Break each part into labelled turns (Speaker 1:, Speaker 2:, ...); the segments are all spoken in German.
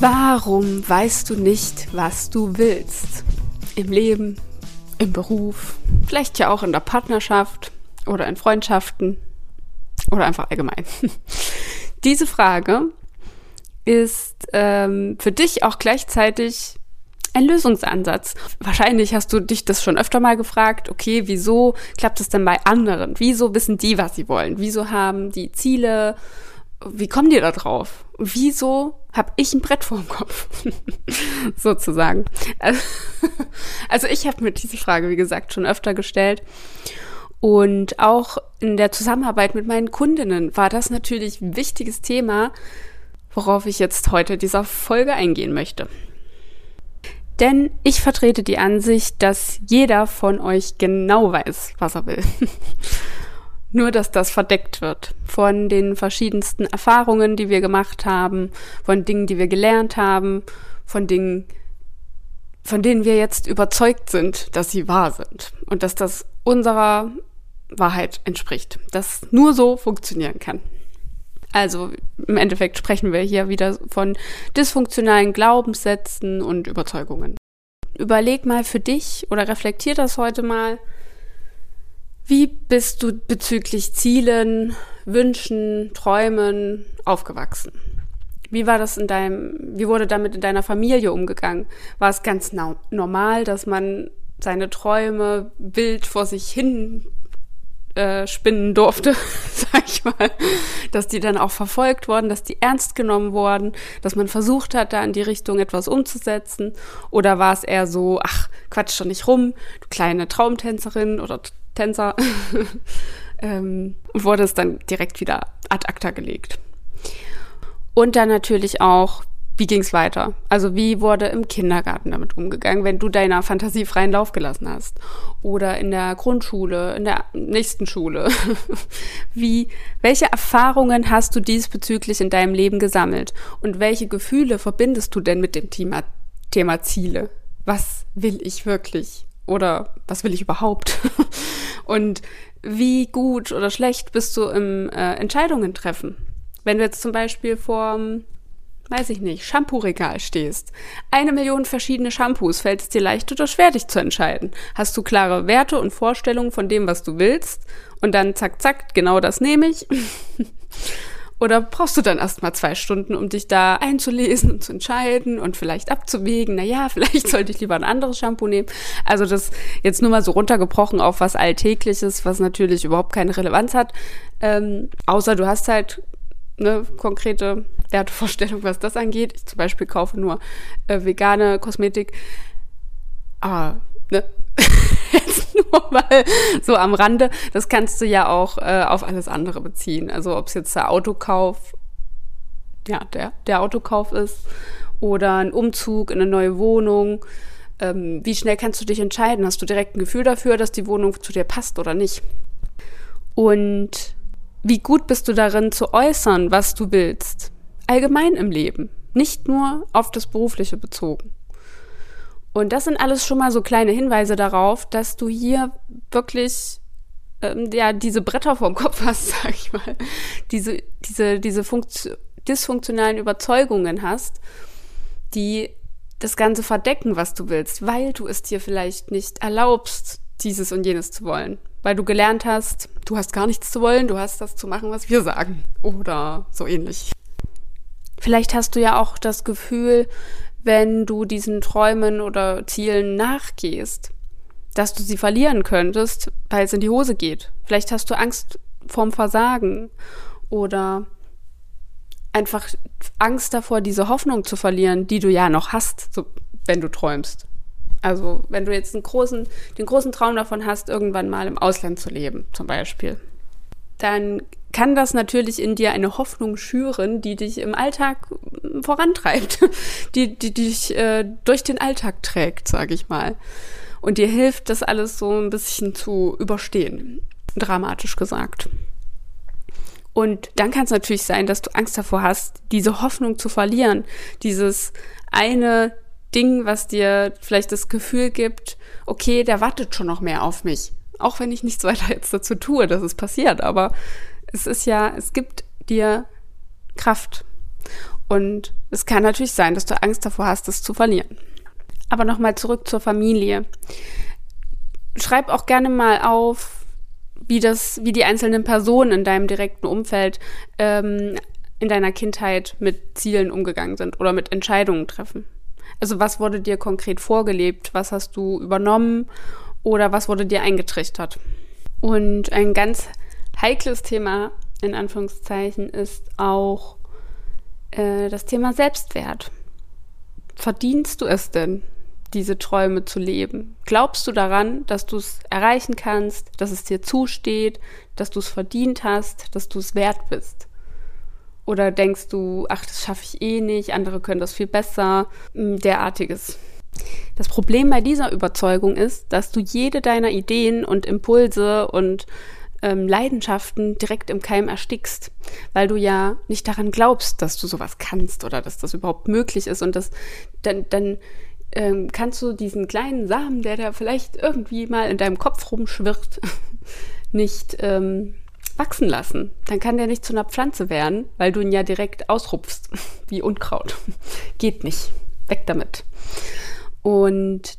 Speaker 1: Warum weißt du nicht, was du willst? Im Leben, im Beruf, vielleicht ja auch in der Partnerschaft oder in Freundschaften oder einfach allgemein. Diese Frage ist ähm, für dich auch gleichzeitig ein Lösungsansatz. Wahrscheinlich hast du dich das schon öfter mal gefragt, okay, wieso klappt es denn bei anderen? Wieso wissen die, was sie wollen? Wieso haben die Ziele? Wie kommen die da drauf? Wieso habe ich ein Brett vorm Kopf? Sozusagen. Also ich habe mir diese Frage, wie gesagt, schon öfter gestellt. Und auch in der Zusammenarbeit mit meinen Kundinnen war das natürlich ein wichtiges Thema, worauf ich jetzt heute dieser Folge eingehen möchte. Denn ich vertrete die Ansicht, dass jeder von euch genau weiß, was er will. Nur, dass das verdeckt wird von den verschiedensten Erfahrungen, die wir gemacht haben, von Dingen, die wir gelernt haben, von Dingen, von denen wir jetzt überzeugt sind, dass sie wahr sind und dass das unserer Wahrheit entspricht, dass nur so funktionieren kann. Also im Endeffekt sprechen wir hier wieder von dysfunktionalen Glaubenssätzen und Überzeugungen. Überleg mal für dich oder reflektier das heute mal. Wie bist du bezüglich Zielen, Wünschen, Träumen aufgewachsen? Wie war das in deinem, wie wurde damit in deiner Familie umgegangen? War es ganz normal, dass man seine Träume wild vor sich hin äh, spinnen durfte, sag ich mal, dass die dann auch verfolgt wurden, dass die ernst genommen wurden, dass man versucht hat, da in die Richtung etwas umzusetzen? Oder war es eher so, ach, quatsch doch nicht rum, du kleine Traumtänzerin oder Tänzer, ähm, und wurde es dann direkt wieder ad acta gelegt. Und dann natürlich auch, wie ging es weiter? Also wie wurde im Kindergarten damit umgegangen, wenn du deiner Fantasie freien Lauf gelassen hast? Oder in der Grundschule, in der nächsten Schule? wie, welche Erfahrungen hast du diesbezüglich in deinem Leben gesammelt? Und welche Gefühle verbindest du denn mit dem Thema, Thema Ziele? Was will ich wirklich? Oder was will ich überhaupt? Und wie gut oder schlecht bist du im äh, Entscheidungen treffen? Wenn du jetzt zum Beispiel vor weiß ich nicht, Shampoo-Regal stehst. Eine Million verschiedene Shampoos, fällt es dir leicht oder schwer, dich zu entscheiden? Hast du klare Werte und Vorstellungen von dem, was du willst? Und dann zack, zack, genau das nehme ich? Oder brauchst du dann erstmal zwei Stunden, um dich da einzulesen und zu entscheiden und vielleicht abzuwägen, naja, vielleicht sollte ich lieber ein anderes Shampoo nehmen. Also das jetzt nur mal so runtergebrochen auf was Alltägliches, was natürlich überhaupt keine Relevanz hat. Ähm, außer du hast halt eine konkrete Wertevorstellung, was das angeht. Ich zum Beispiel kaufe nur äh, vegane Kosmetik. Aber, ne? Jetzt nur mal so am Rande. Das kannst du ja auch äh, auf alles andere beziehen. Also ob es jetzt der Autokauf, ja, der, der Autokauf ist oder ein Umzug in eine neue Wohnung. Ähm, wie schnell kannst du dich entscheiden? Hast du direkt ein Gefühl dafür, dass die Wohnung zu dir passt oder nicht? Und wie gut bist du darin zu äußern, was du willst? Allgemein im Leben, nicht nur auf das Berufliche bezogen. Und das sind alles schon mal so kleine Hinweise darauf, dass du hier wirklich ähm, ja diese Bretter vorm Kopf hast, sag ich mal, diese diese diese Funktio dysfunktionalen Überzeugungen hast, die das Ganze verdecken, was du willst, weil du es dir vielleicht nicht erlaubst, dieses und jenes zu wollen, weil du gelernt hast, du hast gar nichts zu wollen, du hast das zu machen, was wir sagen. Oder so ähnlich. Vielleicht hast du ja auch das Gefühl, wenn du diesen Träumen oder Zielen nachgehst, dass du sie verlieren könntest, weil es in die Hose geht. Vielleicht hast du Angst vorm Versagen oder einfach Angst davor, diese Hoffnung zu verlieren, die du ja noch hast, so, wenn du träumst. Also wenn du jetzt einen großen, den großen Traum davon hast, irgendwann mal im Ausland zu leben, zum Beispiel, dann kann das natürlich in dir eine Hoffnung schüren, die dich im Alltag vorantreibt, die, die dich äh, durch den Alltag trägt, sage ich mal. Und dir hilft, das alles so ein bisschen zu überstehen, dramatisch gesagt. Und dann kann es natürlich sein, dass du Angst davor hast, diese Hoffnung zu verlieren, dieses eine Ding, was dir vielleicht das Gefühl gibt, okay, der wartet schon noch mehr auf mich. Auch wenn ich nichts weiter jetzt dazu tue, dass es passiert. Aber es ist ja, es gibt dir Kraft. Und es kann natürlich sein, dass du Angst davor hast, es zu verlieren. Aber nochmal zurück zur Familie. Schreib auch gerne mal auf, wie das, wie die einzelnen Personen in deinem direkten Umfeld ähm, in deiner Kindheit mit Zielen umgegangen sind oder mit Entscheidungen treffen. Also was wurde dir konkret vorgelebt? Was hast du übernommen oder was wurde dir eingetrichtert? Und ein ganz heikles Thema in Anführungszeichen ist auch äh, das Thema Selbstwert. Verdienst du es denn, diese Träume zu leben? Glaubst du daran, dass du es erreichen kannst, dass es dir zusteht, dass du es verdient hast, dass du es wert bist? Oder denkst du, ach, das schaffe ich eh nicht, andere können das viel besser, hm, derartiges. Das Problem bei dieser Überzeugung ist, dass du jede deiner Ideen und Impulse und ähm, Leidenschaften direkt im Keim erstickst, weil du ja nicht daran glaubst, dass du sowas kannst oder dass das überhaupt möglich ist und das dann, dann ähm, kannst du diesen kleinen Samen, der da vielleicht irgendwie mal in deinem Kopf rumschwirrt, nicht ähm, wachsen lassen. Dann kann der nicht zu einer Pflanze werden, weil du ihn ja direkt ausrupfst, wie Unkraut. Geht nicht. Weg damit. Und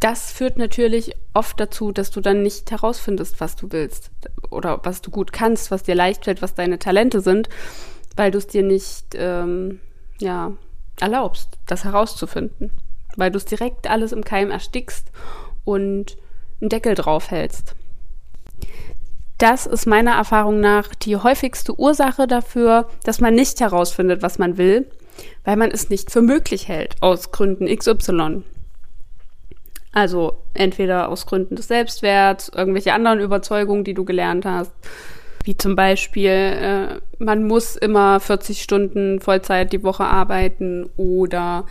Speaker 1: das führt natürlich oft dazu, dass du dann nicht herausfindest, was du willst oder was du gut kannst, was dir leicht fällt, was deine Talente sind, weil du es dir nicht ähm, ja, erlaubst, das herauszufinden, weil du es direkt alles im Keim erstickst und einen Deckel drauf hältst. Das ist meiner Erfahrung nach die häufigste Ursache dafür, dass man nicht herausfindet, was man will, weil man es nicht für möglich hält, aus Gründen XY. Also entweder aus Gründen des Selbstwerts, irgendwelche anderen Überzeugungen, die du gelernt hast, wie zum Beispiel, äh, man muss immer 40 Stunden Vollzeit die Woche arbeiten oder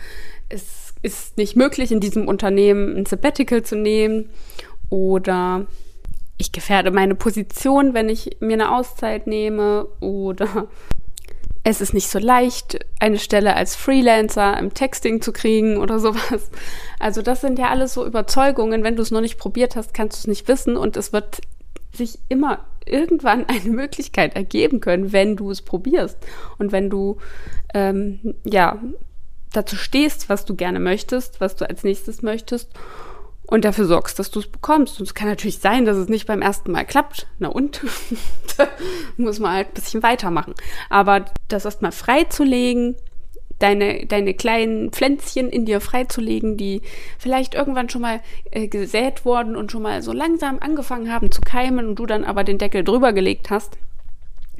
Speaker 1: es ist nicht möglich, in diesem Unternehmen ein Sabbatical zu nehmen oder ich gefährde meine Position, wenn ich mir eine Auszeit nehme oder es ist nicht so leicht, eine Stelle als Freelancer im Texting zu kriegen oder sowas. Also das sind ja alles so Überzeugungen. Wenn du es noch nicht probiert hast, kannst du es nicht wissen und es wird sich immer irgendwann eine Möglichkeit ergeben können, wenn du es probierst und wenn du ähm, ja dazu stehst, was du gerne möchtest, was du als nächstes möchtest und dafür sorgst, dass du es bekommst. Und es kann natürlich sein, dass es nicht beim ersten Mal klappt. Na und? da muss man halt ein bisschen weitermachen. Aber das erstmal freizulegen, deine, deine kleinen Pflänzchen in dir freizulegen, die vielleicht irgendwann schon mal äh, gesät wurden und schon mal so langsam angefangen haben zu keimen und du dann aber den Deckel drüber gelegt hast.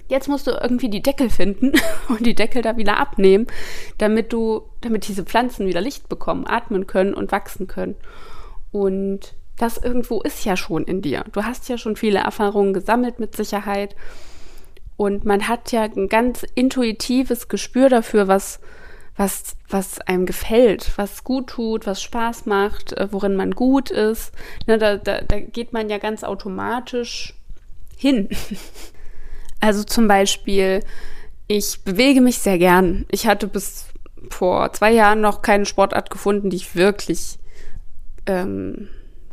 Speaker 1: Jetzt musst du irgendwie die Deckel finden und die Deckel da wieder abnehmen, damit du, damit diese Pflanzen wieder Licht bekommen, atmen können und wachsen können. Und das irgendwo ist ja schon in dir. Du hast ja schon viele Erfahrungen gesammelt mit Sicherheit. Und man hat ja ein ganz intuitives Gespür dafür, was, was, was einem gefällt, was gut tut, was Spaß macht, äh, worin man gut ist. Ne, da, da, da geht man ja ganz automatisch hin. Also zum Beispiel, ich bewege mich sehr gern. Ich hatte bis vor zwei Jahren noch keine Sportart gefunden, die ich wirklich ähm,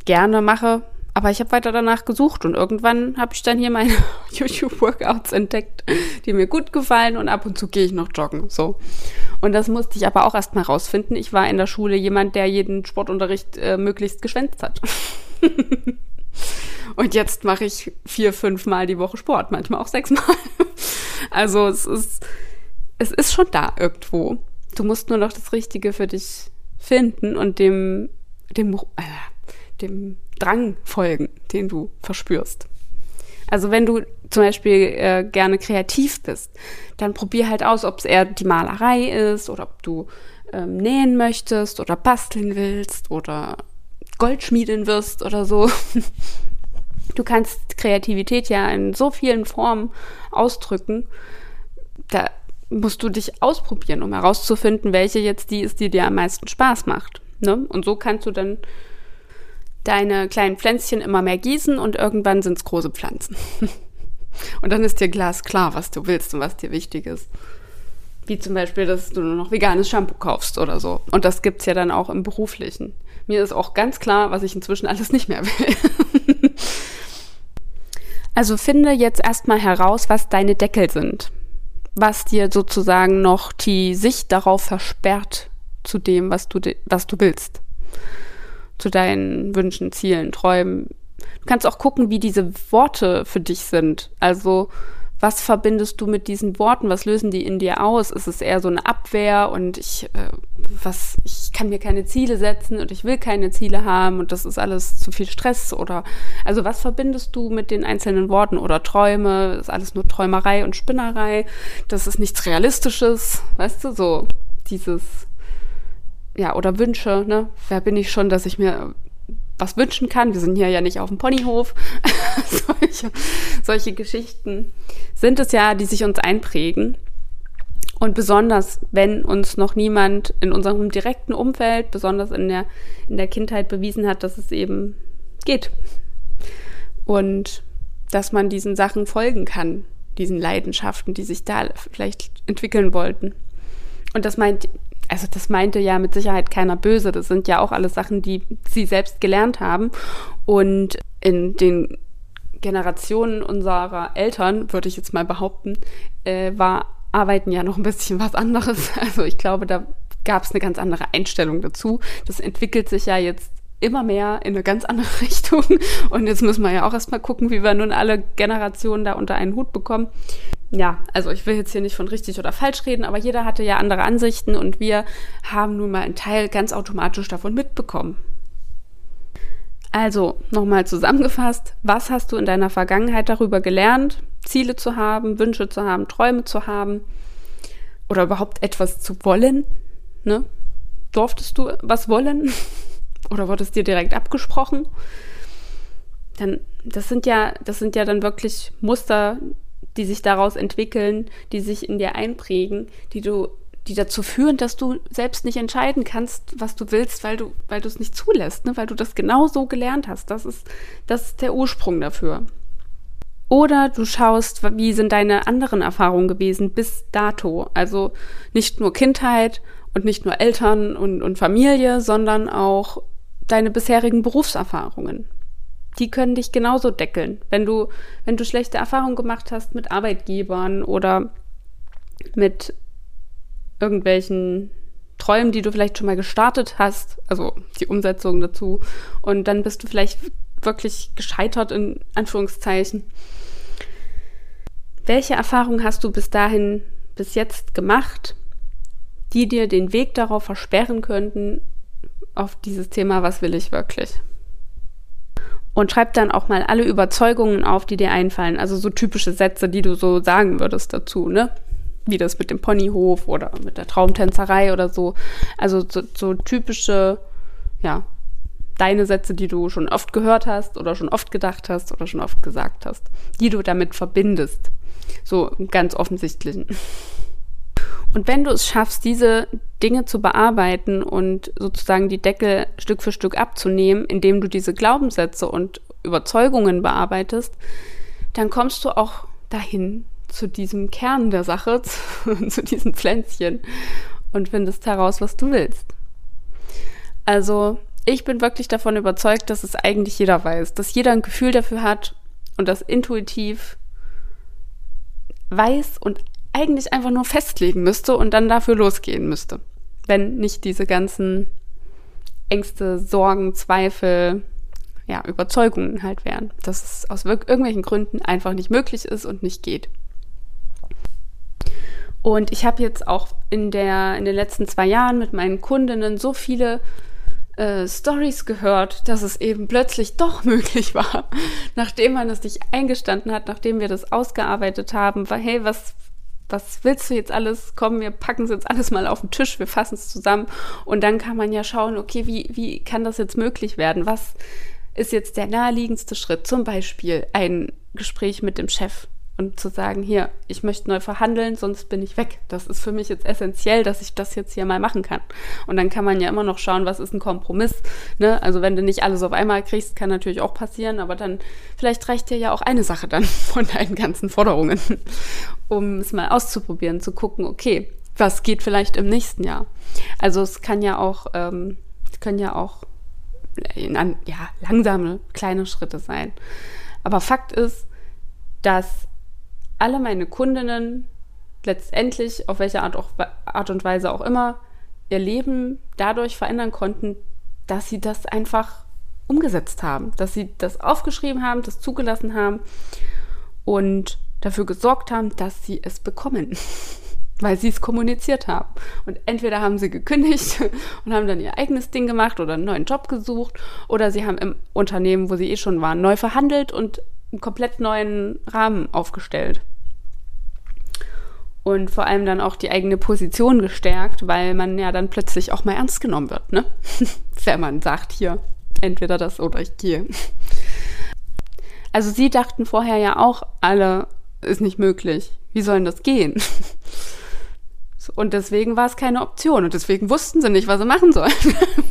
Speaker 1: gerne mache. Aber ich habe weiter danach gesucht und irgendwann habe ich dann hier meine YouTube-Workouts entdeckt, die mir gut gefallen und ab und zu gehe ich noch joggen. So. Und das musste ich aber auch erstmal rausfinden. Ich war in der Schule jemand, der jeden Sportunterricht äh, möglichst geschwänzt hat. und jetzt mache ich vier, fünf Mal die Woche Sport, manchmal auch sechs Mal. also es ist, es ist schon da irgendwo. Du musst nur noch das Richtige für dich finden und dem dem, äh, dem Drang folgen, den du verspürst. Also wenn du zum Beispiel äh, gerne kreativ bist, dann probier halt aus, ob es eher die Malerei ist oder ob du ähm, nähen möchtest oder basteln willst oder Goldschmiedin wirst oder so. Du kannst Kreativität ja in so vielen Formen ausdrücken. Da musst du dich ausprobieren, um herauszufinden, welche jetzt die ist, die dir am meisten Spaß macht. Ne? Und so kannst du dann deine kleinen Pflänzchen immer mehr gießen und irgendwann sind es große Pflanzen. und dann ist dir glasklar, was du willst und was dir wichtig ist. Wie zum Beispiel, dass du nur noch veganes Shampoo kaufst oder so. Und das gibt es ja dann auch im Beruflichen. Mir ist auch ganz klar, was ich inzwischen alles nicht mehr will. also finde jetzt erstmal heraus, was deine Deckel sind. was dir sozusagen noch die Sicht darauf versperrt zu dem, was du, was du willst. Zu deinen Wünschen, Zielen, Träumen. Du kannst auch gucken, wie diese Worte für dich sind. Also, was verbindest du mit diesen Worten? Was lösen die in dir aus? Ist es eher so eine Abwehr und ich, äh, was, ich kann mir keine Ziele setzen und ich will keine Ziele haben und das ist alles zu viel Stress oder, also was verbindest du mit den einzelnen Worten oder Träume? Ist alles nur Träumerei und Spinnerei. Das ist nichts Realistisches, weißt du, so dieses, ja, oder Wünsche, ne? Wer bin ich schon, dass ich mir was wünschen kann. Wir sind hier ja nicht auf dem Ponyhof. solche, solche Geschichten sind es ja, die sich uns einprägen. Und besonders, wenn uns noch niemand in unserem direkten Umfeld, besonders in der, in der Kindheit bewiesen hat, dass es eben geht. Und dass man diesen Sachen folgen kann, diesen Leidenschaften, die sich da vielleicht entwickeln wollten. Und das meint also das meinte ja mit Sicherheit keiner böse. Das sind ja auch alles Sachen, die sie selbst gelernt haben. Und in den Generationen unserer Eltern, würde ich jetzt mal behaupten, äh, war Arbeiten ja noch ein bisschen was anderes. Also ich glaube, da gab es eine ganz andere Einstellung dazu. Das entwickelt sich ja jetzt immer mehr in eine ganz andere Richtung. Und jetzt müssen wir ja auch erstmal gucken, wie wir nun alle Generationen da unter einen Hut bekommen ja, also ich will jetzt hier nicht von richtig oder falsch reden, aber jeder hatte ja andere Ansichten und wir haben nun mal einen Teil ganz automatisch davon mitbekommen. Also nochmal zusammengefasst, was hast du in deiner Vergangenheit darüber gelernt, Ziele zu haben, Wünsche zu haben, Träume zu haben oder überhaupt etwas zu wollen? Ne? Durftest du was wollen oder wurde es dir direkt abgesprochen? Dann, das sind ja, das sind ja dann wirklich Muster, die sich daraus entwickeln, die sich in dir einprägen, die du die dazu führen, dass du selbst nicht entscheiden kannst, was du willst, weil du, weil du es nicht zulässt, ne? weil du das genau so gelernt hast. Das ist, das ist der Ursprung dafür. Oder du schaust, wie sind deine anderen Erfahrungen gewesen bis dato. Also nicht nur Kindheit und nicht nur Eltern und, und Familie, sondern auch deine bisherigen Berufserfahrungen die können dich genauso deckeln. Wenn du, wenn du schlechte Erfahrungen gemacht hast mit Arbeitgebern oder mit irgendwelchen Träumen, die du vielleicht schon mal gestartet hast, also die Umsetzung dazu, und dann bist du vielleicht wirklich gescheitert in Anführungszeichen. Welche Erfahrungen hast du bis dahin, bis jetzt gemacht, die dir den Weg darauf versperren könnten, auf dieses Thema, was will ich wirklich? Und schreib dann auch mal alle Überzeugungen auf, die dir einfallen. Also so typische Sätze, die du so sagen würdest dazu, ne? Wie das mit dem Ponyhof oder mit der Traumtänzerei oder so. Also so, so typische, ja, deine Sätze, die du schon oft gehört hast oder schon oft gedacht hast oder schon oft gesagt hast, die du damit verbindest. So ganz offensichtlichen. Und wenn du es schaffst, diese Dinge zu bearbeiten und sozusagen die Deckel Stück für Stück abzunehmen, indem du diese Glaubenssätze und Überzeugungen bearbeitest, dann kommst du auch dahin zu diesem Kern der Sache, zu, zu diesen Pflänzchen und findest heraus, was du willst. Also ich bin wirklich davon überzeugt, dass es eigentlich jeder weiß, dass jeder ein Gefühl dafür hat und das intuitiv weiß und eigentlich einfach nur festlegen müsste und dann dafür losgehen müsste. Wenn nicht diese ganzen Ängste, Sorgen, Zweifel, ja, Überzeugungen halt wären, dass es aus irgendwelchen Gründen einfach nicht möglich ist und nicht geht. Und ich habe jetzt auch in, der, in den letzten zwei Jahren mit meinen Kundinnen so viele äh, Stories gehört, dass es eben plötzlich doch möglich war, nachdem man es sich eingestanden hat, nachdem wir das ausgearbeitet haben, war, hey, was, was willst du jetzt alles? Komm, wir packen es jetzt alles mal auf den Tisch, wir fassen es zusammen und dann kann man ja schauen, okay, wie, wie kann das jetzt möglich werden? Was ist jetzt der naheliegendste Schritt? Zum Beispiel ein Gespräch mit dem Chef und zu sagen, hier, ich möchte neu verhandeln, sonst bin ich weg. Das ist für mich jetzt essentiell, dass ich das jetzt hier mal machen kann. Und dann kann man ja immer noch schauen, was ist ein Kompromiss. Ne? Also wenn du nicht alles auf einmal kriegst, kann natürlich auch passieren, aber dann vielleicht reicht dir ja auch eine Sache dann von deinen ganzen Forderungen, um es mal auszuprobieren, zu gucken, okay, was geht vielleicht im nächsten Jahr. Also es kann ja auch, ähm, können ja auch in, ja, langsame, kleine Schritte sein. Aber Fakt ist, dass alle meine Kundinnen letztendlich, auf welche Art, auch, Art und Weise auch immer, ihr Leben dadurch verändern konnten, dass sie das einfach umgesetzt haben, dass sie das aufgeschrieben haben, das zugelassen haben und dafür gesorgt haben, dass sie es bekommen, weil sie es kommuniziert haben. Und entweder haben sie gekündigt und haben dann ihr eigenes Ding gemacht oder einen neuen Job gesucht oder sie haben im Unternehmen, wo sie eh schon waren, neu verhandelt und einen komplett neuen Rahmen aufgestellt. Und vor allem dann auch die eigene Position gestärkt, weil man ja dann plötzlich auch mal ernst genommen wird, ne? Wenn man sagt, hier, entweder das oder ich gehe. Also sie dachten vorher ja auch alle, ist nicht möglich. Wie soll denn das gehen? Und deswegen war es keine Option und deswegen wussten sie nicht, was sie machen sollen,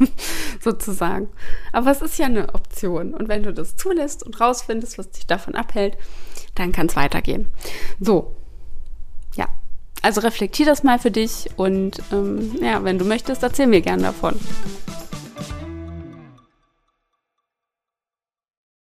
Speaker 1: sozusagen. Aber es ist ja eine Option und wenn du das zulässt und rausfindest, was dich davon abhält, dann kann es weitergehen. So. Also reflektier das mal für dich und ähm, ja, wenn du möchtest, erzähl mir gern davon.